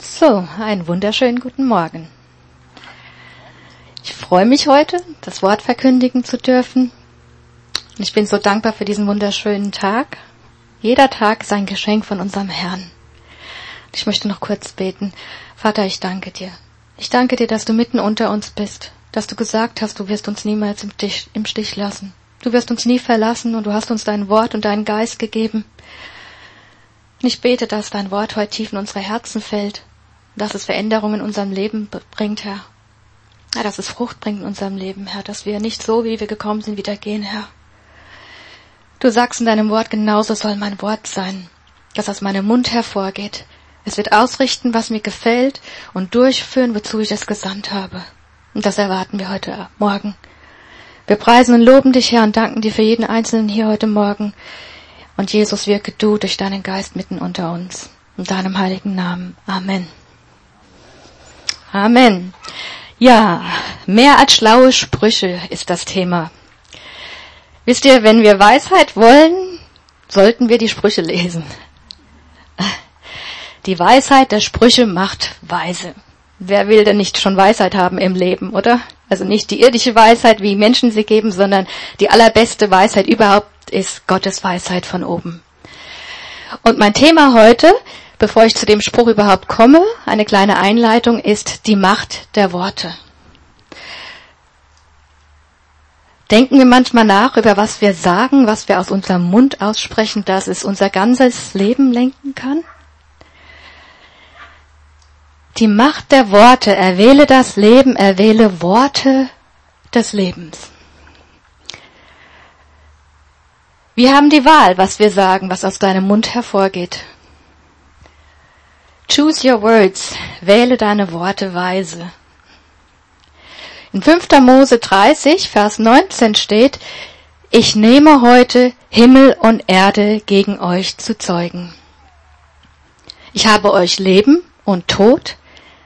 So, einen wunderschönen guten Morgen. Ich freue mich heute, das Wort verkündigen zu dürfen. Und ich bin so dankbar für diesen wunderschönen Tag. Jeder Tag ist ein Geschenk von unserem Herrn. Ich möchte noch kurz beten. Vater, ich danke dir. Ich danke dir, dass du mitten unter uns bist, dass du gesagt hast, du wirst uns niemals im Stich, im Stich lassen. Du wirst uns nie verlassen und du hast uns dein Wort und deinen Geist gegeben. Ich bete, dass dein Wort heute tief in unsere Herzen fällt, dass es Veränderungen in unserem Leben bringt, Herr. Ja, dass es Frucht bringt in unserem Leben, Herr, dass wir nicht so, wie wir gekommen sind, wieder gehen, Herr. Du sagst in deinem Wort, genauso soll mein Wort sein, dass aus meinem Mund hervorgeht. Es wird ausrichten, was mir gefällt und durchführen, wozu ich es gesandt habe. Und das erwarten wir heute Morgen. Wir preisen und loben dich, Herr, und danken dir für jeden Einzelnen hier heute Morgen. Und Jesus, wirke du durch deinen Geist mitten unter uns. In deinem heiligen Namen. Amen. Amen. Ja, mehr als schlaue Sprüche ist das Thema. Wisst ihr, wenn wir Weisheit wollen, sollten wir die Sprüche lesen. Die Weisheit der Sprüche macht weise. Wer will denn nicht schon Weisheit haben im Leben, oder? Also nicht die irdische Weisheit, wie Menschen sie geben, sondern die allerbeste Weisheit überhaupt ist Gottes Weisheit von oben. Und mein Thema heute Bevor ich zu dem Spruch überhaupt komme, eine kleine Einleitung ist die Macht der Worte. Denken wir manchmal nach über was wir sagen, was wir aus unserem Mund aussprechen, dass es unser ganzes Leben lenken kann? Die Macht der Worte, erwähle das Leben, erwähle Worte des Lebens. Wir haben die Wahl, was wir sagen, was aus deinem Mund hervorgeht. Choose your words. Wähle deine Worte weise. In 5. Mose 30, Vers 19 steht, ich nehme heute Himmel und Erde gegen euch zu zeugen. Ich habe euch Leben und Tod,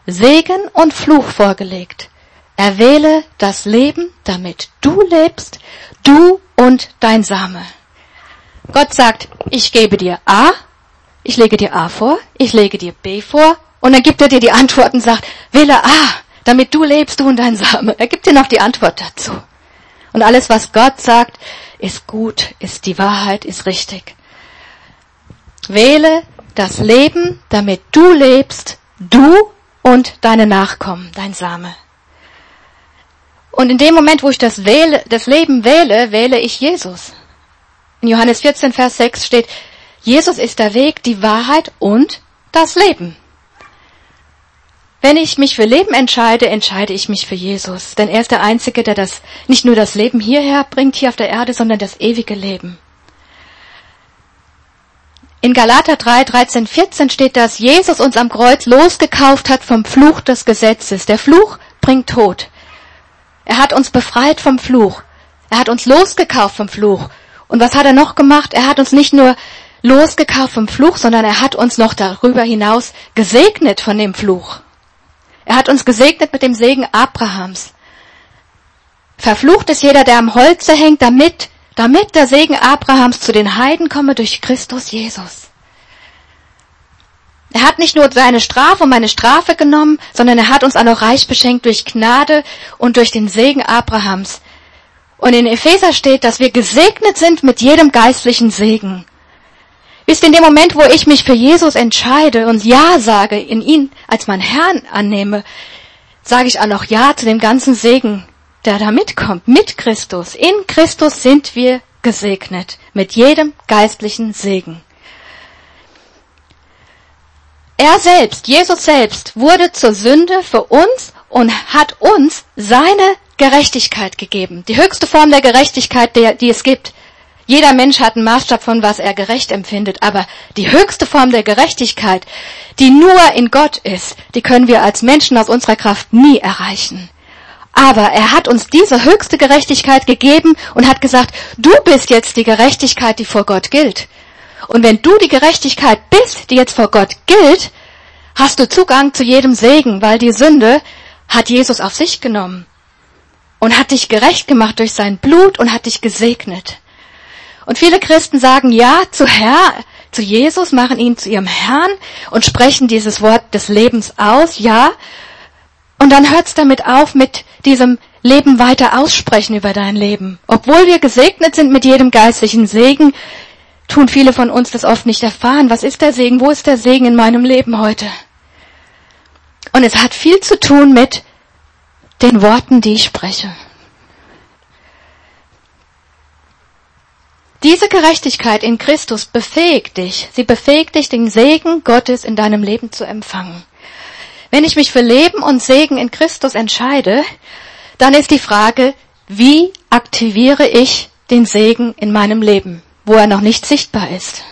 Segen und Fluch vorgelegt. Erwähle das Leben, damit du lebst, du und dein Same. Gott sagt, ich gebe dir A ich lege dir A vor, ich lege dir B vor und dann gibt er dir die Antwort und sagt, wähle A, damit du lebst, du und dein Same. Er gibt dir noch die Antwort dazu. Und alles, was Gott sagt, ist gut, ist die Wahrheit, ist richtig. Wähle das Leben, damit du lebst, du und deine Nachkommen, dein Same. Und in dem Moment, wo ich das, wähle, das Leben wähle, wähle ich Jesus. In Johannes 14, Vers 6 steht, Jesus ist der Weg, die Wahrheit und das Leben. Wenn ich mich für Leben entscheide, entscheide ich mich für Jesus. Denn er ist der Einzige, der das, nicht nur das Leben hierher bringt, hier auf der Erde, sondern das ewige Leben. In Galater 3, 13, 14 steht, dass Jesus uns am Kreuz losgekauft hat vom Fluch des Gesetzes. Der Fluch bringt Tod. Er hat uns befreit vom Fluch. Er hat uns losgekauft vom Fluch. Und was hat er noch gemacht? Er hat uns nicht nur losgekauft vom Fluch, sondern er hat uns noch darüber hinaus gesegnet von dem Fluch. Er hat uns gesegnet mit dem Segen Abrahams. Verflucht ist jeder, der am Holze hängt, damit, damit der Segen Abrahams zu den Heiden komme durch Christus Jesus. Er hat nicht nur seine Strafe und meine Strafe genommen, sondern er hat uns auch noch reich beschenkt durch Gnade und durch den Segen Abrahams. Und in Epheser steht, dass wir gesegnet sind mit jedem geistlichen Segen. Wisst ihr, in dem Moment, wo ich mich für Jesus entscheide und Ja sage, in ihn als mein Herrn annehme, sage ich auch noch Ja zu dem ganzen Segen, der da mitkommt, mit Christus. In Christus sind wir gesegnet, mit jedem geistlichen Segen. Er selbst, Jesus selbst, wurde zur Sünde für uns und hat uns seine Gerechtigkeit gegeben. Die höchste Form der Gerechtigkeit, die es gibt. Jeder Mensch hat einen Maßstab von, was er gerecht empfindet, aber die höchste Form der Gerechtigkeit, die nur in Gott ist, die können wir als Menschen aus unserer Kraft nie erreichen. Aber er hat uns diese höchste Gerechtigkeit gegeben und hat gesagt, du bist jetzt die Gerechtigkeit, die vor Gott gilt. Und wenn du die Gerechtigkeit bist, die jetzt vor Gott gilt, hast du Zugang zu jedem Segen, weil die Sünde hat Jesus auf sich genommen und hat dich gerecht gemacht durch sein Blut und hat dich gesegnet. Und viele Christen sagen ja zu Herr, zu Jesus, machen ihn zu ihrem Herrn und sprechen dieses Wort des Lebens aus, ja. Und dann hört's damit auf mit diesem Leben weiter aussprechen über dein Leben. Obwohl wir gesegnet sind mit jedem geistlichen Segen, tun viele von uns das oft nicht erfahren. Was ist der Segen? Wo ist der Segen in meinem Leben heute? Und es hat viel zu tun mit den Worten, die ich spreche. Diese Gerechtigkeit in Christus befähigt dich. Sie befähigt dich, den Segen Gottes in deinem Leben zu empfangen. Wenn ich mich für Leben und Segen in Christus entscheide, dann ist die Frage, wie aktiviere ich den Segen in meinem Leben, wo er noch nicht sichtbar ist?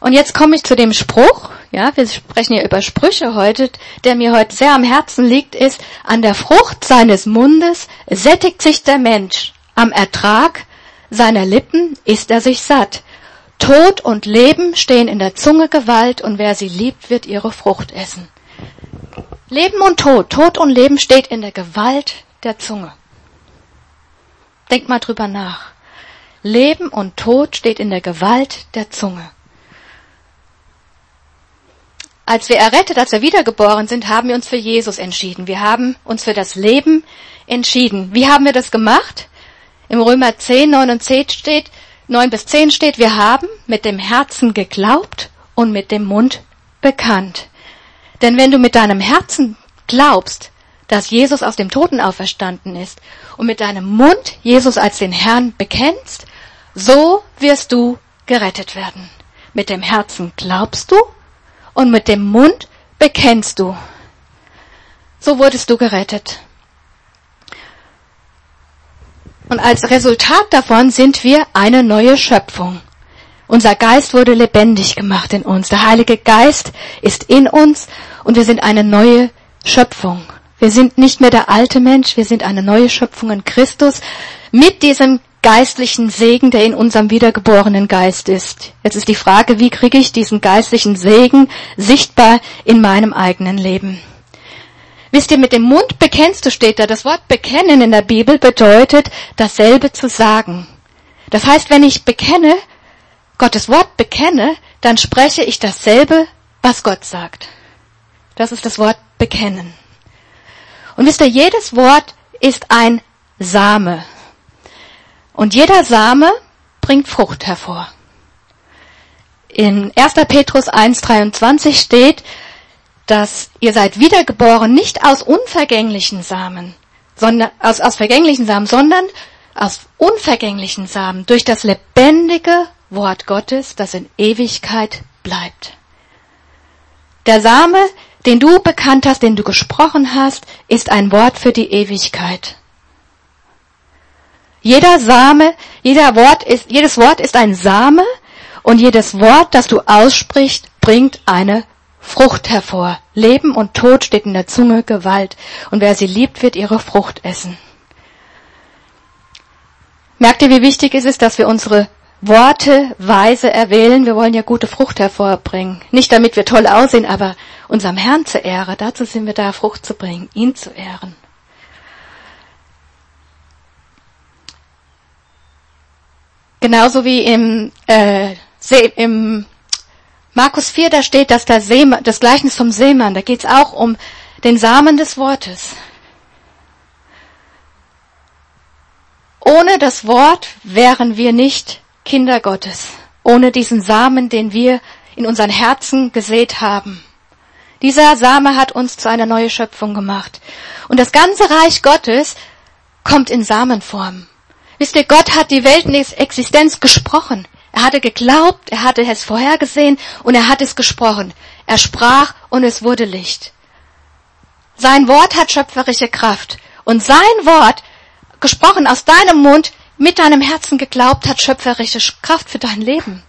Und jetzt komme ich zu dem Spruch, ja, wir sprechen ja über Sprüche heute, der mir heute sehr am Herzen liegt, ist, an der Frucht seines Mundes sättigt sich der Mensch, am Ertrag seiner Lippen ist er sich satt. Tod und Leben stehen in der Zunge Gewalt und wer sie liebt, wird ihre Frucht essen. Leben und Tod, Tod und Leben steht in der Gewalt der Zunge. Denk mal drüber nach. Leben und Tod steht in der Gewalt der Zunge. Als wir errettet, als wir wiedergeboren sind, haben wir uns für Jesus entschieden. Wir haben uns für das Leben entschieden. Wie haben wir das gemacht? Im Römer 10, 9 und 10 steht, 9 bis 10 steht, wir haben mit dem Herzen geglaubt und mit dem Mund bekannt. Denn wenn du mit deinem Herzen glaubst, dass Jesus aus dem Toten auferstanden ist und mit deinem Mund Jesus als den Herrn bekennst, so wirst du gerettet werden. Mit dem Herzen glaubst du und mit dem Mund bekennst du. So wurdest du gerettet. Und als Resultat davon sind wir eine neue Schöpfung. Unser Geist wurde lebendig gemacht in uns. Der Heilige Geist ist in uns und wir sind eine neue Schöpfung. Wir sind nicht mehr der alte Mensch, wir sind eine neue Schöpfung in Christus mit diesem geistlichen Segen, der in unserem wiedergeborenen Geist ist. Jetzt ist die Frage, wie kriege ich diesen geistlichen Segen sichtbar in meinem eigenen Leben? Wisst ihr, mit dem Mund bekennst du steht da. Das Wort bekennen in der Bibel bedeutet, dasselbe zu sagen. Das heißt, wenn ich bekenne, Gottes Wort bekenne, dann spreche ich dasselbe, was Gott sagt. Das ist das Wort bekennen. Und wisst ihr, jedes Wort ist ein Same. Und jeder Same bringt Frucht hervor. In 1. Petrus 1.23 steht, dass ihr seid wiedergeboren nicht aus unvergänglichen Samen, sondern aus, aus vergänglichen Samen, sondern aus unvergänglichen Samen durch das lebendige Wort Gottes, das in Ewigkeit bleibt. Der Same, den du bekannt hast, den du gesprochen hast, ist ein Wort für die Ewigkeit. Jeder Same, jeder Wort ist, jedes Wort ist ein Same und jedes Wort, das du aussprichst, bringt eine Frucht hervor. Leben und Tod steht in der Zunge Gewalt. Und wer sie liebt, wird ihre Frucht essen. Merkt ihr, wie wichtig es ist, dass wir unsere Worte weise erwählen? Wir wollen ja gute Frucht hervorbringen. Nicht damit wir toll aussehen, aber unserem Herrn zur Ehre. Dazu sind wir da, Frucht zu bringen, ihn zu ehren. Genauso wie im, äh, im Markus 4, da steht, dass der Seemann, das Gleichnis vom Seemann, da geht es auch um den Samen des Wortes. Ohne das Wort wären wir nicht Kinder Gottes. Ohne diesen Samen, den wir in unseren Herzen gesät haben. Dieser Same hat uns zu einer neuen Schöpfung gemacht. Und das ganze Reich Gottes kommt in Samenform. Wisst ihr, Gott hat die Welt in Existenz gesprochen. Er hatte geglaubt, er hatte es vorhergesehen und er hat es gesprochen. Er sprach und es wurde Licht. Sein Wort hat schöpferische Kraft. Und sein Wort, gesprochen aus deinem Mund, mit deinem Herzen geglaubt, hat schöpferische Kraft für dein Leben.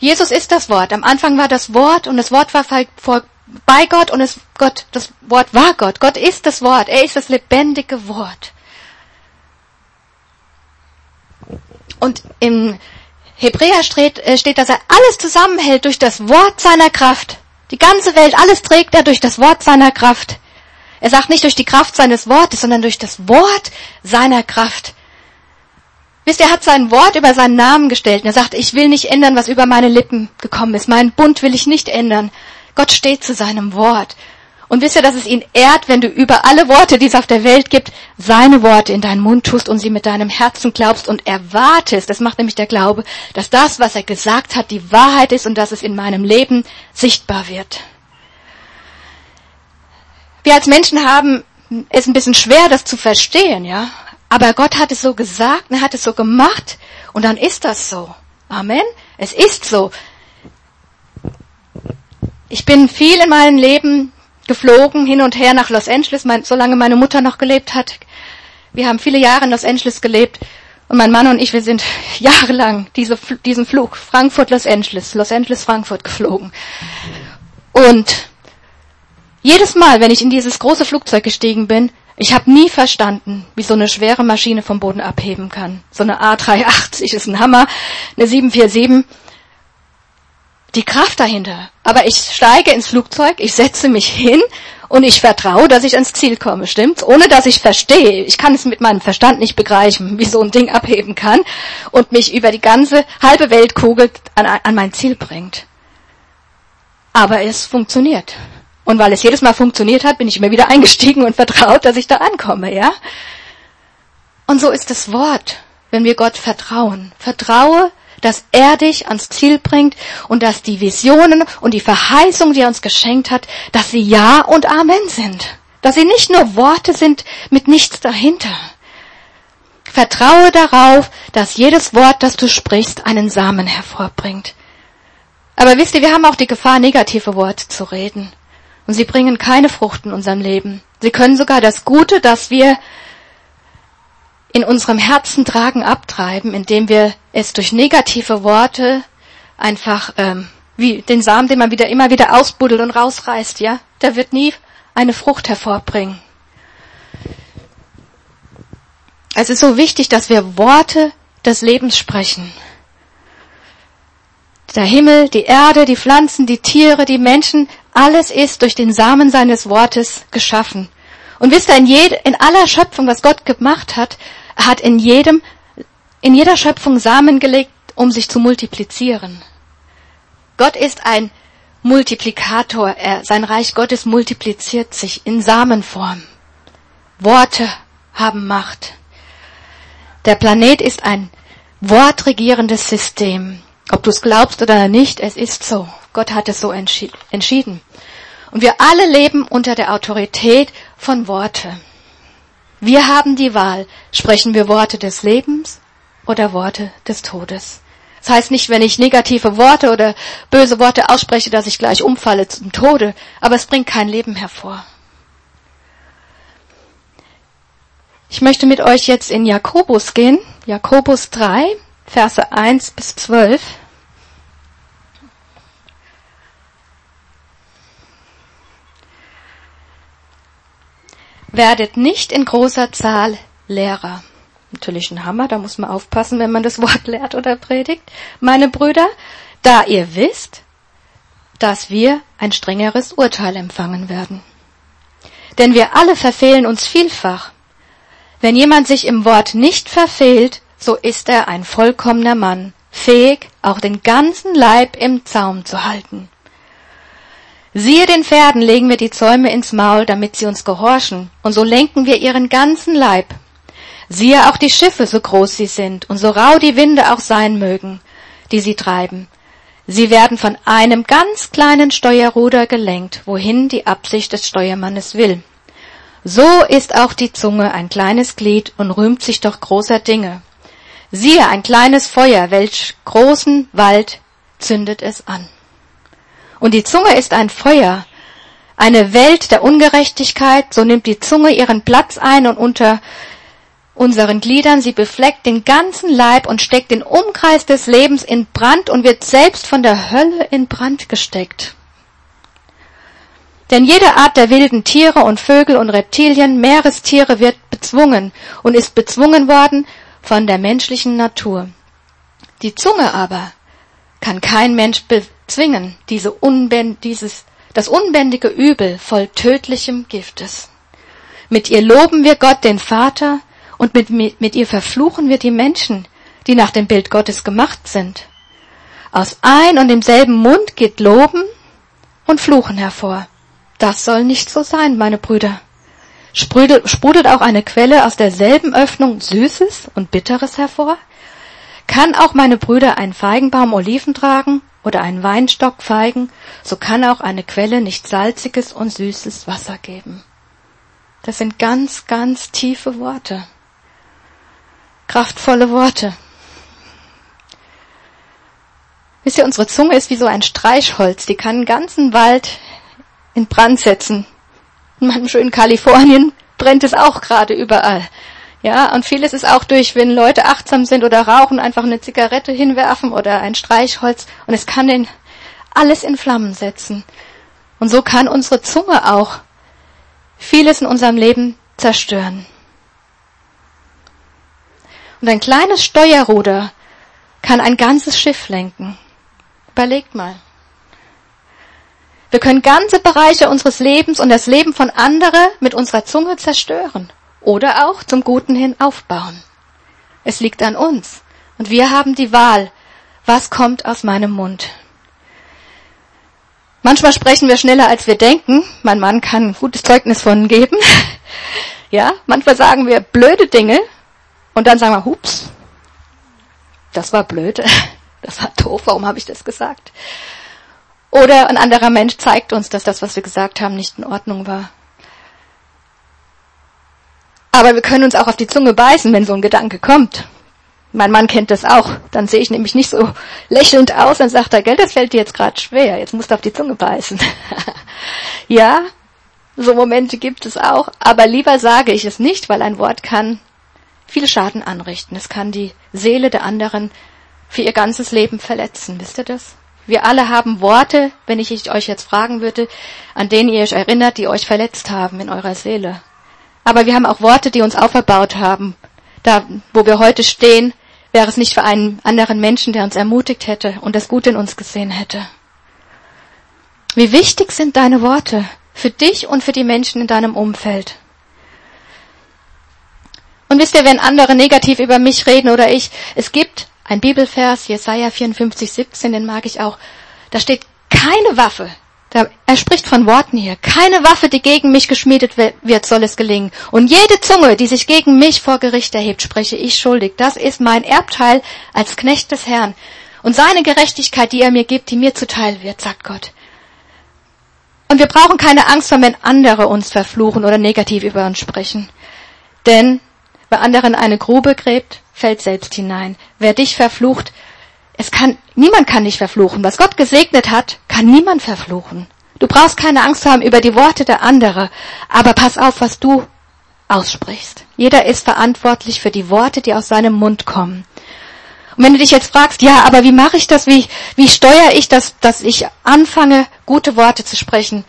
Jesus ist das Wort. Am Anfang war das Wort und das Wort war bei Gott und es, Gott, das Wort war Gott. Gott ist das Wort. Er ist das lebendige Wort. Und im Hebräer steht, äh, steht, dass er alles zusammenhält durch das Wort seiner Kraft. Die ganze Welt, alles trägt er durch das Wort seiner Kraft. Er sagt nicht durch die Kraft seines Wortes, sondern durch das Wort seiner Kraft. Wisst ihr, er hat sein Wort über seinen Namen gestellt. Und er sagt, ich will nicht ändern, was über meine Lippen gekommen ist. Meinen Bund will ich nicht ändern. Gott steht zu seinem Wort. Und wisst ihr, dass es ihn ehrt, wenn du über alle Worte, die es auf der Welt gibt, seine Worte in deinen Mund tust und sie mit deinem Herzen glaubst und erwartest. Das macht nämlich der Glaube, dass das, was er gesagt hat, die Wahrheit ist und dass es in meinem Leben sichtbar wird. Wir als Menschen haben es ein bisschen schwer, das zu verstehen, ja. Aber Gott hat es so gesagt, er hat es so gemacht und dann ist das so. Amen. Es ist so. Ich bin viel in meinem Leben geflogen, hin und her nach Los Angeles, mein, solange meine Mutter noch gelebt hat. Wir haben viele Jahre in Los Angeles gelebt und mein Mann und ich, wir sind jahrelang diese, diesen Flug Frankfurt-Los Angeles, Los Angeles-Frankfurt geflogen. Und jedes Mal, wenn ich in dieses große Flugzeug gestiegen bin, ich habe nie verstanden, wie so eine schwere Maschine vom Boden abheben kann. So eine A380 ist ein Hammer, eine 747. Die Kraft dahinter. Aber ich steige ins Flugzeug, ich setze mich hin und ich vertraue, dass ich ans Ziel komme, stimmt's? Ohne dass ich verstehe. Ich kann es mit meinem Verstand nicht begreifen, wie so ein Ding abheben kann und mich über die ganze halbe Weltkugel an, an mein Ziel bringt. Aber es funktioniert. Und weil es jedes Mal funktioniert hat, bin ich immer wieder eingestiegen und vertraut, dass ich da ankomme, ja? Und so ist das Wort, wenn wir Gott vertrauen. Vertraue, dass er dich ans Ziel bringt und dass die Visionen und die Verheißung, die er uns geschenkt hat, dass sie Ja und Amen sind. Dass sie nicht nur Worte sind mit nichts dahinter. Vertraue darauf, dass jedes Wort, das du sprichst, einen Samen hervorbringt. Aber wisst ihr, wir haben auch die Gefahr, negative Worte zu reden. Und sie bringen keine Frucht in unserem Leben. Sie können sogar das Gute, das wir in unserem Herzen tragen, abtreiben, indem wir es durch negative Worte einfach ähm, wie den Samen, den man wieder immer wieder ausbuddelt und rausreißt, ja, der wird nie eine Frucht hervorbringen. Es ist so wichtig, dass wir Worte des Lebens sprechen. Der Himmel, die Erde, die Pflanzen, die Tiere, die Menschen, alles ist durch den Samen seines Wortes geschaffen. Und wisst ihr, in, jed, in aller Schöpfung, was Gott gemacht hat, hat in jedem, in jeder Schöpfung Samen gelegt, um sich zu multiplizieren. Gott ist ein Multiplikator. Er, sein Reich Gottes multipliziert sich in Samenform. Worte haben Macht. Der Planet ist ein wortregierendes System. Ob du es glaubst oder nicht, es ist so. Gott hat es so entschieden. Und wir alle leben unter der Autorität von Worte. Wir haben die Wahl, sprechen wir Worte des Lebens oder Worte des Todes. Das heißt nicht, wenn ich negative Worte oder böse Worte ausspreche, dass ich gleich umfalle zum Tode, aber es bringt kein Leben hervor. Ich möchte mit euch jetzt in Jakobus gehen, Jakobus 3, Verse 1 bis 12. Werdet nicht in großer Zahl Lehrer. Natürlich ein Hammer, da muss man aufpassen, wenn man das Wort lehrt oder predigt. Meine Brüder, da ihr wisst, dass wir ein strengeres Urteil empfangen werden. Denn wir alle verfehlen uns vielfach. Wenn jemand sich im Wort nicht verfehlt, so ist er ein vollkommener Mann, fähig, auch den ganzen Leib im Zaum zu halten. Siehe den Pferden legen wir die Zäume ins Maul, damit sie uns gehorchen, und so lenken wir ihren ganzen Leib. Siehe auch die Schiffe, so groß sie sind, und so rau die Winde auch sein mögen, die sie treiben. Sie werden von einem ganz kleinen Steuerruder gelenkt, wohin die Absicht des Steuermannes will. So ist auch die Zunge ein kleines Glied und rühmt sich doch großer Dinge. Siehe ein kleines Feuer, welch großen Wald zündet es an. Und die Zunge ist ein Feuer, eine Welt der Ungerechtigkeit, so nimmt die Zunge ihren Platz ein und unter unseren Gliedern, sie befleckt den ganzen Leib und steckt den Umkreis des Lebens in Brand und wird selbst von der Hölle in Brand gesteckt. Denn jede Art der wilden Tiere und Vögel und Reptilien, Meerestiere wird bezwungen und ist bezwungen worden von der menschlichen Natur. Die Zunge aber kann kein Mensch zwingen, diese Unbänd, dieses, das unbändige Übel voll tödlichem Giftes. Mit ihr loben wir Gott, den Vater, und mit, mit, ihr verfluchen wir die Menschen, die nach dem Bild Gottes gemacht sind. Aus ein und demselben Mund geht Loben und Fluchen hervor. Das soll nicht so sein, meine Brüder. Sprudelt, sprudelt auch eine Quelle aus derselben Öffnung Süßes und Bitteres hervor? Kann auch meine Brüder einen Feigenbaum Oliven tragen oder einen Weinstock Feigen, so kann auch eine Quelle nicht salziges und süßes Wasser geben. Das sind ganz, ganz tiefe Worte. Kraftvolle Worte. Wisst ihr, unsere Zunge ist wie so ein Streichholz, die kann einen ganzen Wald in Brand setzen. In meinem schönen Kalifornien brennt es auch gerade überall. Ja, und vieles ist auch durch, wenn Leute achtsam sind oder rauchen, einfach eine Zigarette hinwerfen oder ein Streichholz und es kann den alles in Flammen setzen. Und so kann unsere Zunge auch vieles in unserem Leben zerstören. Und ein kleines Steuerruder kann ein ganzes Schiff lenken. Überlegt mal. Wir können ganze Bereiche unseres Lebens und das Leben von anderen mit unserer Zunge zerstören oder auch zum Guten hin aufbauen. Es liegt an uns und wir haben die Wahl, was kommt aus meinem Mund. Manchmal sprechen wir schneller, als wir denken. Mein Mann kann ein gutes Zeugnis von geben. Ja, manchmal sagen wir blöde Dinge und dann sagen wir, hups, das war blöd, das war doof, warum habe ich das gesagt? Oder ein anderer Mensch zeigt uns, dass das, was wir gesagt haben, nicht in Ordnung war. Aber wir können uns auch auf die Zunge beißen, wenn so ein Gedanke kommt. Mein Mann kennt das auch. Dann sehe ich nämlich nicht so lächelnd aus, dann sagt er, Geld, das fällt dir jetzt gerade schwer, jetzt musst du auf die Zunge beißen. ja, so Momente gibt es auch, aber lieber sage ich es nicht, weil ein Wort kann viel Schaden anrichten. Es kann die Seele der anderen für ihr ganzes Leben verletzen. Wisst ihr das? Wir alle haben Worte, wenn ich euch jetzt fragen würde, an denen ihr euch erinnert, die euch verletzt haben in eurer Seele. Aber wir haben auch Worte, die uns auferbaut haben. Da, wo wir heute stehen, wäre es nicht für einen anderen Menschen, der uns ermutigt hätte und das Gute in uns gesehen hätte. Wie wichtig sind deine Worte für dich und für die Menschen in deinem Umfeld? Und wisst ihr, wenn andere negativ über mich reden oder ich, es gibt ein Bibelvers, Jesaja 54, 17, den mag ich auch. Da steht, keine Waffe, er spricht von Worten hier. Keine Waffe, die gegen mich geschmiedet wird, soll es gelingen. Und jede Zunge, die sich gegen mich vor Gericht erhebt, spreche ich schuldig. Das ist mein Erbteil als Knecht des Herrn. Und seine Gerechtigkeit, die er mir gibt, die mir zuteil wird, sagt Gott. Und wir brauchen keine Angst haben, wenn andere uns verfluchen oder negativ über uns sprechen. Denn wer anderen eine Grube gräbt, fällt selbst hinein. Wer dich verflucht, es kann, niemand kann dich verfluchen. Was Gott gesegnet hat, kann niemand verfluchen. Du brauchst keine Angst haben über die Worte der anderen, aber pass auf, was du aussprichst. Jeder ist verantwortlich für die Worte, die aus seinem Mund kommen. Und wenn du dich jetzt fragst, ja, aber wie mache ich das? Wie, wie steuere ich das, dass ich anfange, gute Worte zu sprechen?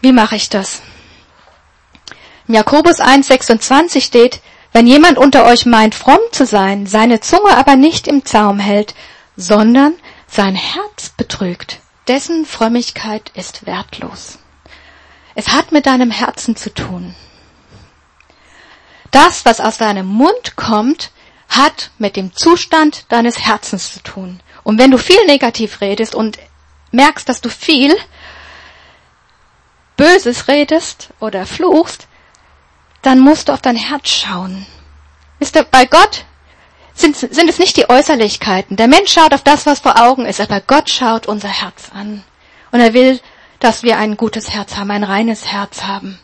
Wie mache ich das? In Jakobus 1,26 steht, wenn jemand unter euch meint, fromm zu sein, seine Zunge aber nicht im Zaum hält, sondern sein Herz betrügt, dessen Frömmigkeit ist wertlos. Es hat mit deinem Herzen zu tun. Das, was aus deinem Mund kommt, hat mit dem Zustand deines Herzens zu tun. Und wenn du viel negativ redest und merkst, dass du viel Böses redest oder fluchst, dann musst du auf dein Herz schauen. Ist der, bei Gott sind, sind es nicht die Äußerlichkeiten. Der Mensch schaut auf das, was vor Augen ist, aber Gott schaut unser Herz an. Und er will, dass wir ein gutes Herz haben, ein reines Herz haben.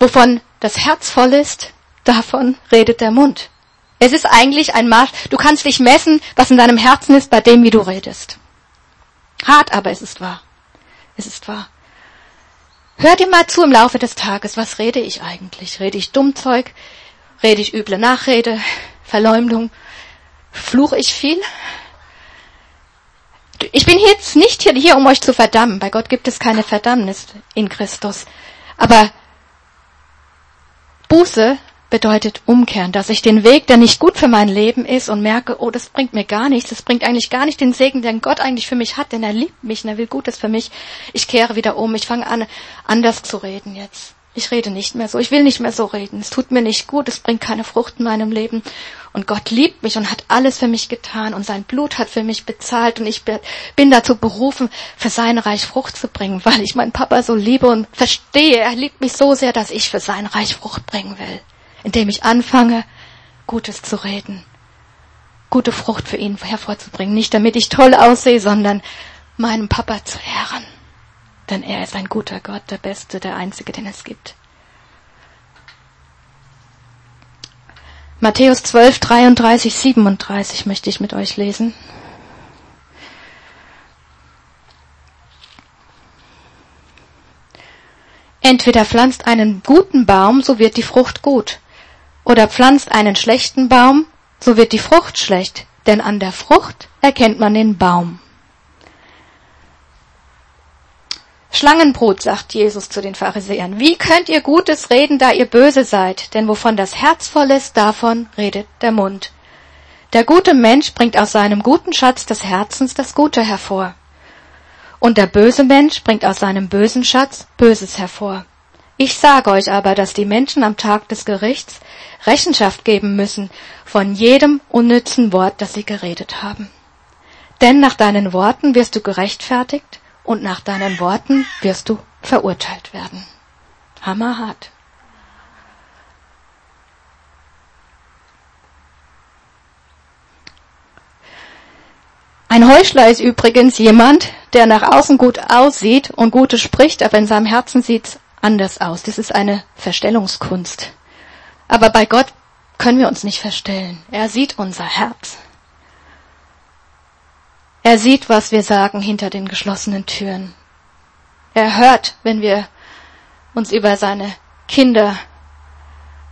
Wovon das Herz voll ist, davon redet der Mund. Es ist eigentlich ein Maß, du kannst dich messen, was in deinem Herzen ist, bei dem, wie du redest. Hart, aber es ist wahr. Es ist wahr. Hör dir mal zu im Laufe des Tages, was rede ich eigentlich? Rede ich Dummzeug? Rede ich üble Nachrede? Verleumdung? Fluche ich viel? Ich bin jetzt nicht hier, um euch zu verdammen. Bei Gott gibt es keine Verdammnis in Christus. Aber Buße bedeutet umkehren, dass ich den Weg, der nicht gut für mein Leben ist und merke, oh, das bringt mir gar nichts, das bringt eigentlich gar nicht den Segen, den Gott eigentlich für mich hat, denn er liebt mich und er will Gutes für mich. Ich kehre wieder um, ich fange an, anders zu reden jetzt. Ich rede nicht mehr so. Ich will nicht mehr so reden. Es tut mir nicht gut. Es bringt keine Frucht in meinem Leben. Und Gott liebt mich und hat alles für mich getan und sein Blut hat für mich bezahlt und ich bin dazu berufen, für sein Reich Frucht zu bringen, weil ich meinen Papa so liebe und verstehe. Er liebt mich so sehr, dass ich für sein Reich Frucht bringen will, indem ich anfange, Gutes zu reden, gute Frucht für ihn hervorzubringen. Nicht damit ich toll aussehe, sondern meinem Papa zu ehren. Denn er ist ein guter Gott, der Beste, der Einzige, den es gibt. Matthäus 12, 33, 37 möchte ich mit euch lesen. Entweder pflanzt einen guten Baum, so wird die Frucht gut. Oder pflanzt einen schlechten Baum, so wird die Frucht schlecht. Denn an der Frucht erkennt man den Baum. Schlangenbrot, sagt Jesus zu den Pharisäern. Wie könnt ihr Gutes reden, da ihr böse seid? Denn wovon das Herz voll ist, davon redet der Mund. Der gute Mensch bringt aus seinem guten Schatz des Herzens das Gute hervor. Und der böse Mensch bringt aus seinem bösen Schatz Böses hervor. Ich sage euch aber, dass die Menschen am Tag des Gerichts Rechenschaft geben müssen von jedem unnützen Wort, das sie geredet haben. Denn nach deinen Worten wirst du gerechtfertigt und nach deinen Worten wirst du verurteilt werden. Hammerhart. Ein Heuchler ist übrigens jemand, der nach außen gut aussieht und Gutes spricht, aber in seinem Herzen sieht's anders aus. Das ist eine Verstellungskunst. Aber bei Gott können wir uns nicht verstellen. Er sieht unser Herz. Er sieht, was wir sagen hinter den geschlossenen Türen. Er hört, wenn wir uns über seine Kinder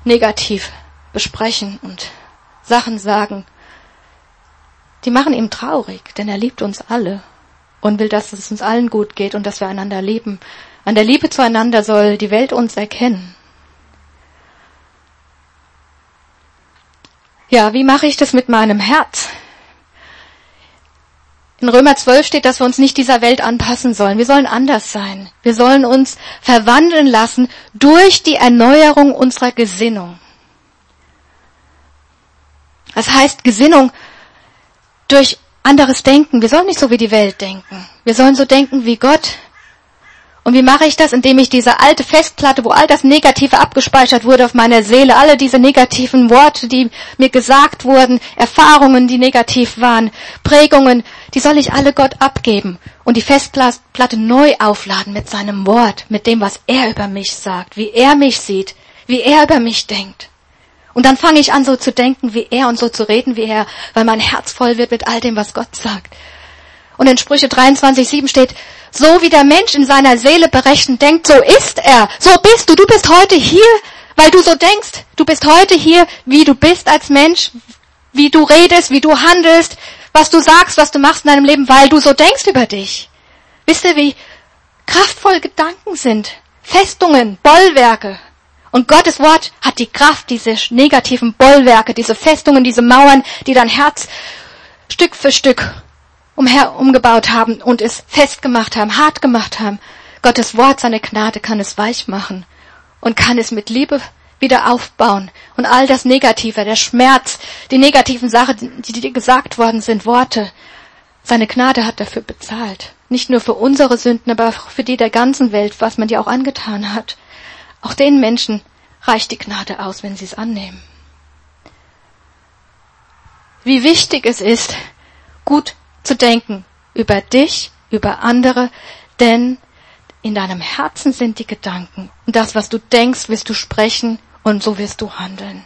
negativ besprechen und Sachen sagen. Die machen ihm traurig, denn er liebt uns alle und will, dass es uns allen gut geht und dass wir einander lieben. An der Liebe zueinander soll die Welt uns erkennen. Ja, wie mache ich das mit meinem Herz? In Römer 12 steht, dass wir uns nicht dieser Welt anpassen sollen. Wir sollen anders sein. Wir sollen uns verwandeln lassen durch die Erneuerung unserer Gesinnung. Das heißt Gesinnung durch anderes Denken. Wir sollen nicht so wie die Welt denken. Wir sollen so denken wie Gott. Und wie mache ich das? Indem ich diese alte Festplatte, wo all das Negative abgespeichert wurde auf meiner Seele, alle diese negativen Worte, die mir gesagt wurden, Erfahrungen, die negativ waren, Prägungen, die soll ich alle Gott abgeben und die Festplatte neu aufladen mit seinem Wort, mit dem, was er über mich sagt, wie er mich sieht, wie er über mich denkt. Und dann fange ich an, so zu denken wie er und so zu reden wie er, weil mein Herz voll wird mit all dem, was Gott sagt. Und in Sprüche 23,7 steht, so wie der Mensch in seiner Seele berechnet denkt, so ist er. So bist du. Du bist heute hier, weil du so denkst. Du bist heute hier, wie du bist als Mensch, wie du redest, wie du handelst, was du sagst, was du machst in deinem Leben, weil du so denkst über dich. Wisst ihr, wie kraftvoll Gedanken sind? Festungen, Bollwerke. Und Gottes Wort hat die Kraft, diese negativen Bollwerke, diese Festungen, diese Mauern, die dein Herz Stück für Stück umher, umgebaut haben und es festgemacht haben, hart gemacht haben. Gottes Wort, seine Gnade kann es weich machen und kann es mit Liebe wieder aufbauen. Und all das Negative, der Schmerz, die negativen Sachen, die dir gesagt worden sind, Worte, seine Gnade hat dafür bezahlt. Nicht nur für unsere Sünden, aber auch für die der ganzen Welt, was man dir auch angetan hat. Auch den Menschen reicht die Gnade aus, wenn sie es annehmen. Wie wichtig es ist, gut zu denken über dich, über andere, denn in deinem Herzen sind die Gedanken. Und das, was du denkst, wirst du sprechen und so wirst du handeln.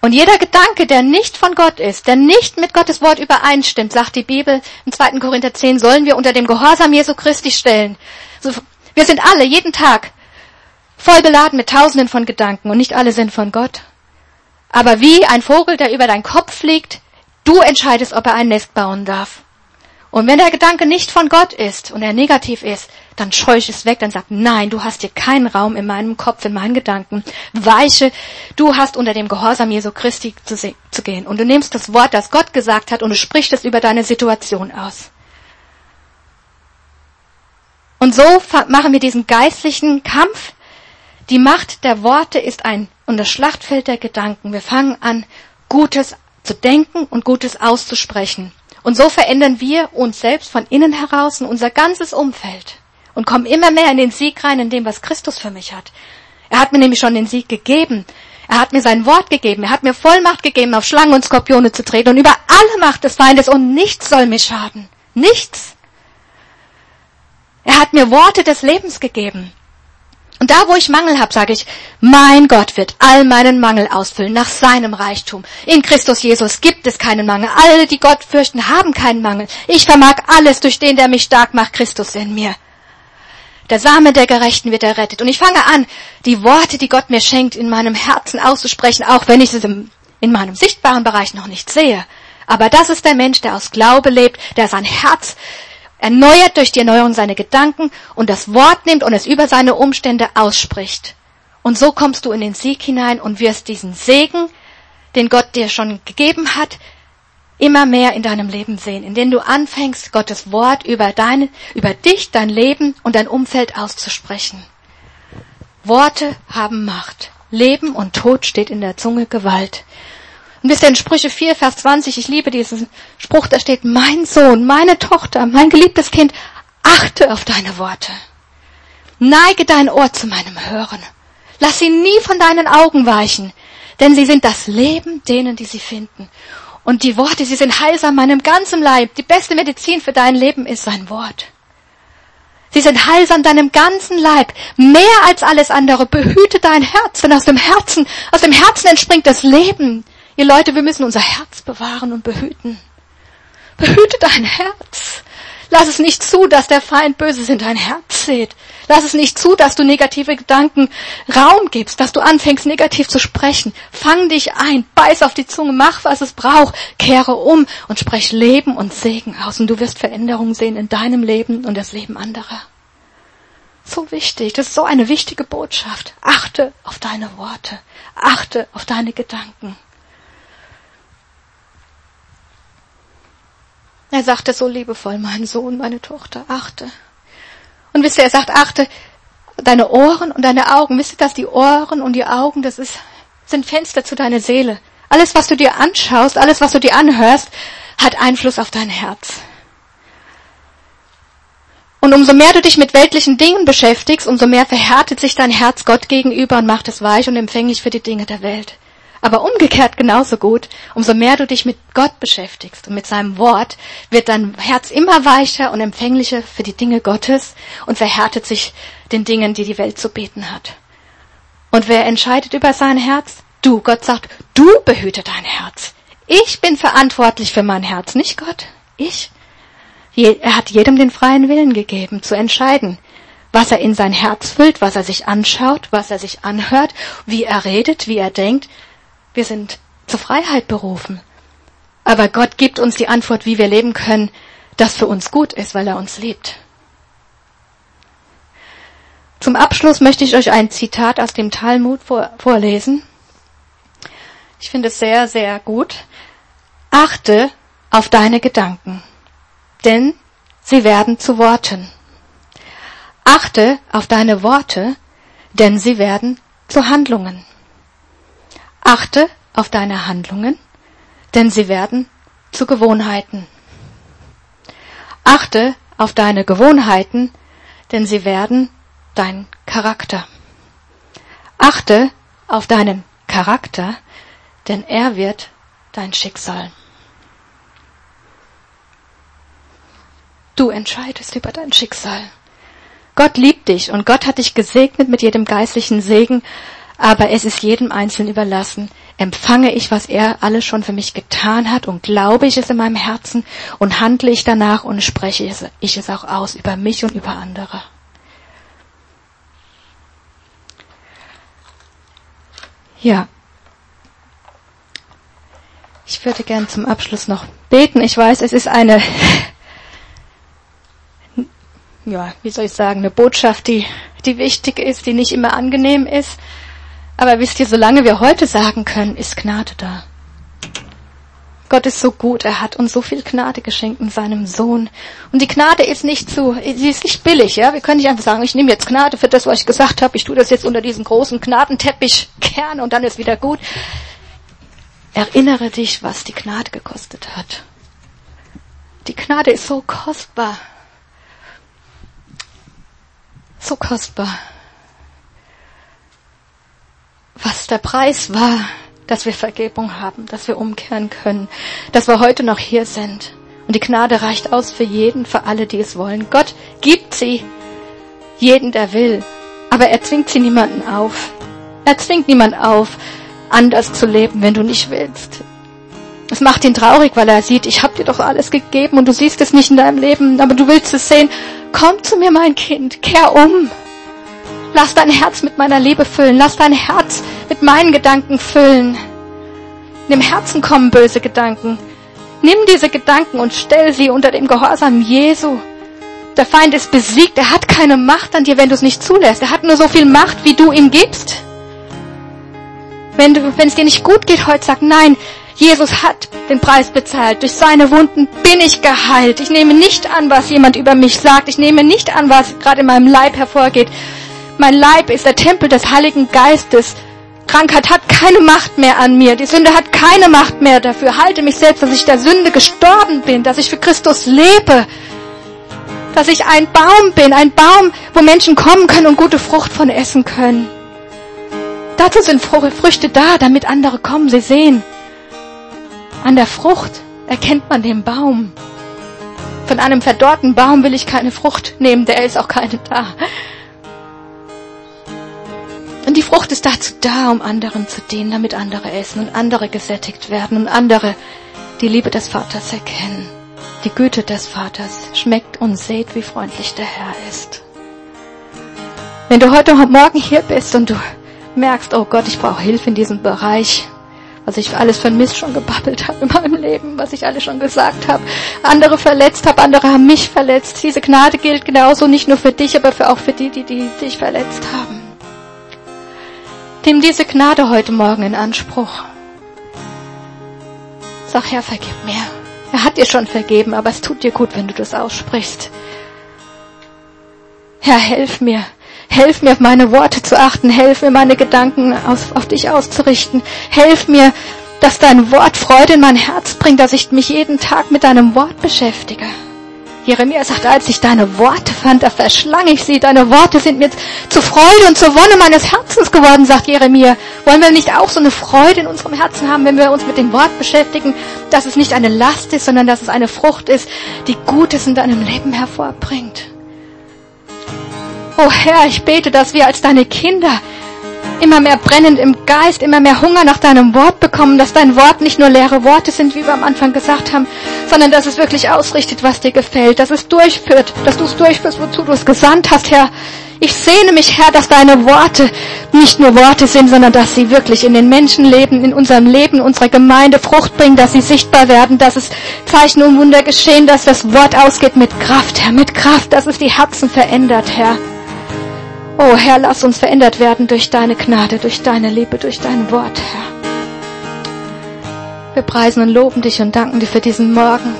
Und jeder Gedanke, der nicht von Gott ist, der nicht mit Gottes Wort übereinstimmt, sagt die Bibel im 2. Korinther 10, sollen wir unter dem Gehorsam Jesu Christi stellen. wir sind alle jeden Tag voll beladen mit Tausenden von Gedanken und nicht alle sind von Gott. Aber wie ein Vogel, der über deinen Kopf fliegt, du entscheidest, ob er ein Nest bauen darf. Und wenn der Gedanke nicht von Gott ist und er negativ ist, dann scheue ich es weg, dann sag, nein, du hast hier keinen Raum in meinem Kopf, in meinen Gedanken. Weiche, du hast unter dem Gehorsam Jesu Christi zu, zu gehen. Und du nimmst das Wort, das Gott gesagt hat, und du sprichst es über deine Situation aus. Und so machen wir diesen geistlichen Kampf Die Macht der Worte ist ein und das Schlachtfeld der Gedanken. Wir fangen an, Gutes zu denken und Gutes auszusprechen. Und so verändern wir uns selbst von innen heraus und unser ganzes Umfeld und kommen immer mehr in den Sieg rein, in dem, was Christus für mich hat. Er hat mir nämlich schon den Sieg gegeben. Er hat mir sein Wort gegeben. Er hat mir Vollmacht gegeben, auf Schlangen und Skorpione zu treten und über alle Macht des Feindes und nichts soll mir schaden. Nichts. Er hat mir Worte des Lebens gegeben. Und da, wo ich Mangel habe, sage ich, mein Gott wird all meinen Mangel ausfüllen nach seinem Reichtum. In Christus Jesus gibt es keinen Mangel. Alle, die Gott fürchten, haben keinen Mangel. Ich vermag alles durch den, der mich stark macht, Christus in mir. Der Same der Gerechten wird errettet. Und ich fange an, die Worte, die Gott mir schenkt, in meinem Herzen auszusprechen, auch wenn ich es in meinem sichtbaren Bereich noch nicht sehe. Aber das ist der Mensch, der aus Glaube lebt, der sein Herz erneuert durch die Erneuerung seine Gedanken und das Wort nimmt und es über seine Umstände ausspricht. Und so kommst du in den Sieg hinein und wirst diesen Segen, den Gott dir schon gegeben hat, immer mehr in deinem Leben sehen, indem du anfängst, Gottes Wort über deine, über dich, dein Leben und dein Umfeld auszusprechen. Worte haben Macht. Leben und Tod steht in der Zunge Gewalt. Und wisst ihr, in Sprüche 4, Vers 20, ich liebe diesen Spruch, da steht, mein Sohn, meine Tochter, mein geliebtes Kind, achte auf deine Worte. Neige dein Ohr zu meinem Hören. Lass sie nie von deinen Augen weichen, denn sie sind das Leben denen, die sie finden. Und die Worte, sie sind heilsam meinem ganzen Leib. Die beste Medizin für dein Leben ist sein Wort. Sie sind heilsam deinem ganzen Leib. Mehr als alles andere. Behüte dein Herz, denn aus dem Herzen, aus dem Herzen entspringt das Leben. Ihr Leute, wir müssen unser Herz bewahren und behüten. Behüte dein Herz. Lass es nicht zu, dass der Feind Böses in dein Herz sieht. Lass es nicht zu, dass du negative Gedanken Raum gibst, dass du anfängst negativ zu sprechen. Fang dich ein, beiß auf die Zunge, mach, was es braucht, kehre um und sprech Leben und Segen aus und du wirst Veränderungen sehen in deinem Leben und das Leben anderer. So wichtig, das ist so eine wichtige Botschaft. Achte auf deine Worte, achte auf deine Gedanken. Er sagte so liebevoll, mein Sohn, meine Tochter, achte. Und wisst ihr, er sagt, achte deine Ohren und deine Augen. Wisst ihr, dass die Ohren und die Augen, das ist, sind Fenster zu deiner Seele. Alles, was du dir anschaust, alles, was du dir anhörst, hat Einfluss auf dein Herz. Und umso mehr du dich mit weltlichen Dingen beschäftigst, umso mehr verhärtet sich dein Herz Gott gegenüber und macht es weich und empfänglich für die Dinge der Welt. Aber umgekehrt genauso gut, umso mehr du dich mit Gott beschäftigst und mit seinem Wort, wird dein Herz immer weicher und empfänglicher für die Dinge Gottes und verhärtet sich den Dingen, die die Welt zu beten hat. Und wer entscheidet über sein Herz? Du. Gott sagt, du behüte dein Herz. Ich bin verantwortlich für mein Herz, nicht Gott. Ich. Er hat jedem den freien Willen gegeben, zu entscheiden, was er in sein Herz füllt, was er sich anschaut, was er sich anhört, wie er redet, wie er denkt, wir sind zur Freiheit berufen. Aber Gott gibt uns die Antwort, wie wir leben können, das für uns gut ist, weil er uns liebt. Zum Abschluss möchte ich euch ein Zitat aus dem Talmud vor, vorlesen. Ich finde es sehr, sehr gut. Achte auf deine Gedanken, denn sie werden zu Worten. Achte auf deine Worte, denn sie werden zu Handlungen. Achte auf deine Handlungen, denn sie werden zu Gewohnheiten. Achte auf deine Gewohnheiten, denn sie werden dein Charakter. Achte auf deinen Charakter, denn er wird dein Schicksal. Du entscheidest über dein Schicksal. Gott liebt dich und Gott hat dich gesegnet mit jedem geistlichen Segen, aber es ist jedem Einzelnen überlassen. Empfange ich, was er alles schon für mich getan hat und glaube ich es in meinem Herzen und handle ich danach und spreche ich es auch aus über mich und über andere. Ja. Ich würde gern zum Abschluss noch beten. Ich weiß, es ist eine, ja, wie soll ich sagen, eine Botschaft, die, die wichtig ist, die nicht immer angenehm ist. Aber wisst ihr, solange wir heute sagen können, ist Gnade da. Gott ist so gut, er hat uns so viel Gnade geschenkt in seinem Sohn. Und die Gnade ist nicht zu, sie ist nicht billig, ja. Wir können nicht einfach sagen, ich nehme jetzt Gnade für das, was ich gesagt habe, ich tue das jetzt unter diesen großen Gnadenteppich kern und dann ist wieder gut. Erinnere dich, was die Gnade gekostet hat. Die Gnade ist so kostbar. So kostbar. Der Preis war, dass wir Vergebung haben, dass wir umkehren können, dass wir heute noch hier sind. Und die Gnade reicht aus für jeden, für alle, die es wollen. Gott gibt sie jeden, der will. Aber er zwingt sie niemanden auf. Er zwingt niemanden auf, anders zu leben, wenn du nicht willst. Es macht ihn traurig, weil er sieht, ich habe dir doch alles gegeben und du siehst es nicht in deinem Leben, aber du willst es sehen. Komm zu mir, mein Kind, kehr um. Lass dein Herz mit meiner Liebe füllen. Lass dein Herz mit meinen Gedanken füllen. In dem Herzen kommen böse Gedanken. Nimm diese Gedanken und stell sie unter dem Gehorsam Jesu. Der Feind ist besiegt. Er hat keine Macht an dir, wenn du es nicht zulässt. Er hat nur so viel Macht, wie du ihm gibst. Wenn, du, wenn es dir nicht gut geht heute, sag nein. Jesus hat den Preis bezahlt. Durch seine Wunden bin ich geheilt. Ich nehme nicht an, was jemand über mich sagt. Ich nehme nicht an, was gerade in meinem Leib hervorgeht. Mein Leib ist der Tempel des Heiligen Geistes. Krankheit hat keine Macht mehr an mir. Die Sünde hat keine Macht mehr dafür. Halte mich selbst, dass ich der Sünde gestorben bin, dass ich für Christus lebe, dass ich ein Baum bin, ein Baum, wo Menschen kommen können und gute Frucht von essen können. Dazu sind Früchte da, damit andere kommen, sie sehen. An der Frucht erkennt man den Baum. Von einem verdorrten Baum will ich keine Frucht nehmen, der ist auch keine da. Und die Frucht ist dazu da, um anderen zu dienen, damit andere essen und andere gesättigt werden und andere die Liebe des Vaters erkennen. Die Güte des Vaters schmeckt und seht, wie freundlich der Herr ist. Wenn du heute Morgen hier bist und du merkst, oh Gott, ich brauche Hilfe in diesem Bereich, was ich alles für ein Mist schon gebabbelt habe in meinem Leben, was ich alles schon gesagt habe, andere verletzt habe, andere haben mich verletzt. Diese Gnade gilt genauso nicht nur für dich, aber auch für die, die, die dich verletzt haben. Nimm diese Gnade heute Morgen in Anspruch. Sag, Herr, vergib mir. Er hat dir schon vergeben, aber es tut dir gut, wenn du das aussprichst. Herr, helf mir. Helf mir, auf meine Worte zu achten. Helf mir, meine Gedanken auf, auf dich auszurichten. Helf mir, dass dein Wort Freude in mein Herz bringt, dass ich mich jeden Tag mit deinem Wort beschäftige. Jeremia sagt, als ich deine Worte fand, da verschlang ich sie. Deine Worte sind mir zu Freude und zur Wonne meines Herzens geworden, sagt Jeremia. Wollen wir nicht auch so eine Freude in unserem Herzen haben, wenn wir uns mit dem Wort beschäftigen, dass es nicht eine Last ist, sondern dass es eine Frucht ist, die Gutes in deinem Leben hervorbringt? Oh Herr, ich bete, dass wir als deine Kinder immer mehr brennend im Geist, immer mehr Hunger nach deinem Wort bekommen, dass dein Wort nicht nur leere Worte sind, wie wir am Anfang gesagt haben, sondern dass es wirklich ausrichtet, was dir gefällt, dass es durchführt, dass du es durchführst, wozu du es gesandt hast, Herr. Ich sehne mich, Herr, dass deine Worte nicht nur Worte sind, sondern dass sie wirklich in den Menschenleben, in unserem Leben, unserer Gemeinde Frucht bringen, dass sie sichtbar werden, dass es Zeichen und Wunder geschehen, dass das Wort ausgeht mit Kraft, Herr, mit Kraft, dass es die Herzen verändert, Herr. Oh Herr, lass uns verändert werden durch deine Gnade, durch deine Liebe, durch dein Wort, Herr. Wir preisen und loben dich und danken dir für diesen Morgen.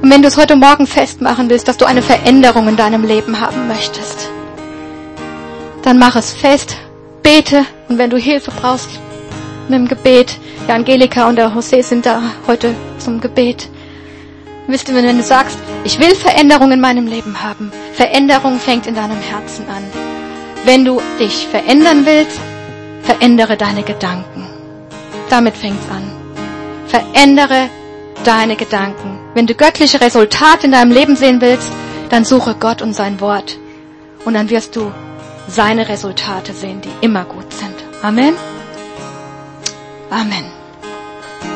Und wenn du es heute Morgen festmachen willst, dass du eine Veränderung in deinem Leben haben möchtest, dann mach es fest, bete und wenn du Hilfe brauchst mit dem Gebet, ja, Angelika und der José sind da heute zum Gebet. Wisst ihr, wenn du sagst, ich will Veränderung in meinem Leben haben, Veränderung fängt in deinem Herzen an. Wenn du dich verändern willst, verändere deine Gedanken. Damit fängt's an. Verändere deine Gedanken. Wenn du göttliche Resultate in deinem Leben sehen willst, dann suche Gott und sein Wort. Und dann wirst du seine Resultate sehen, die immer gut sind. Amen. Amen.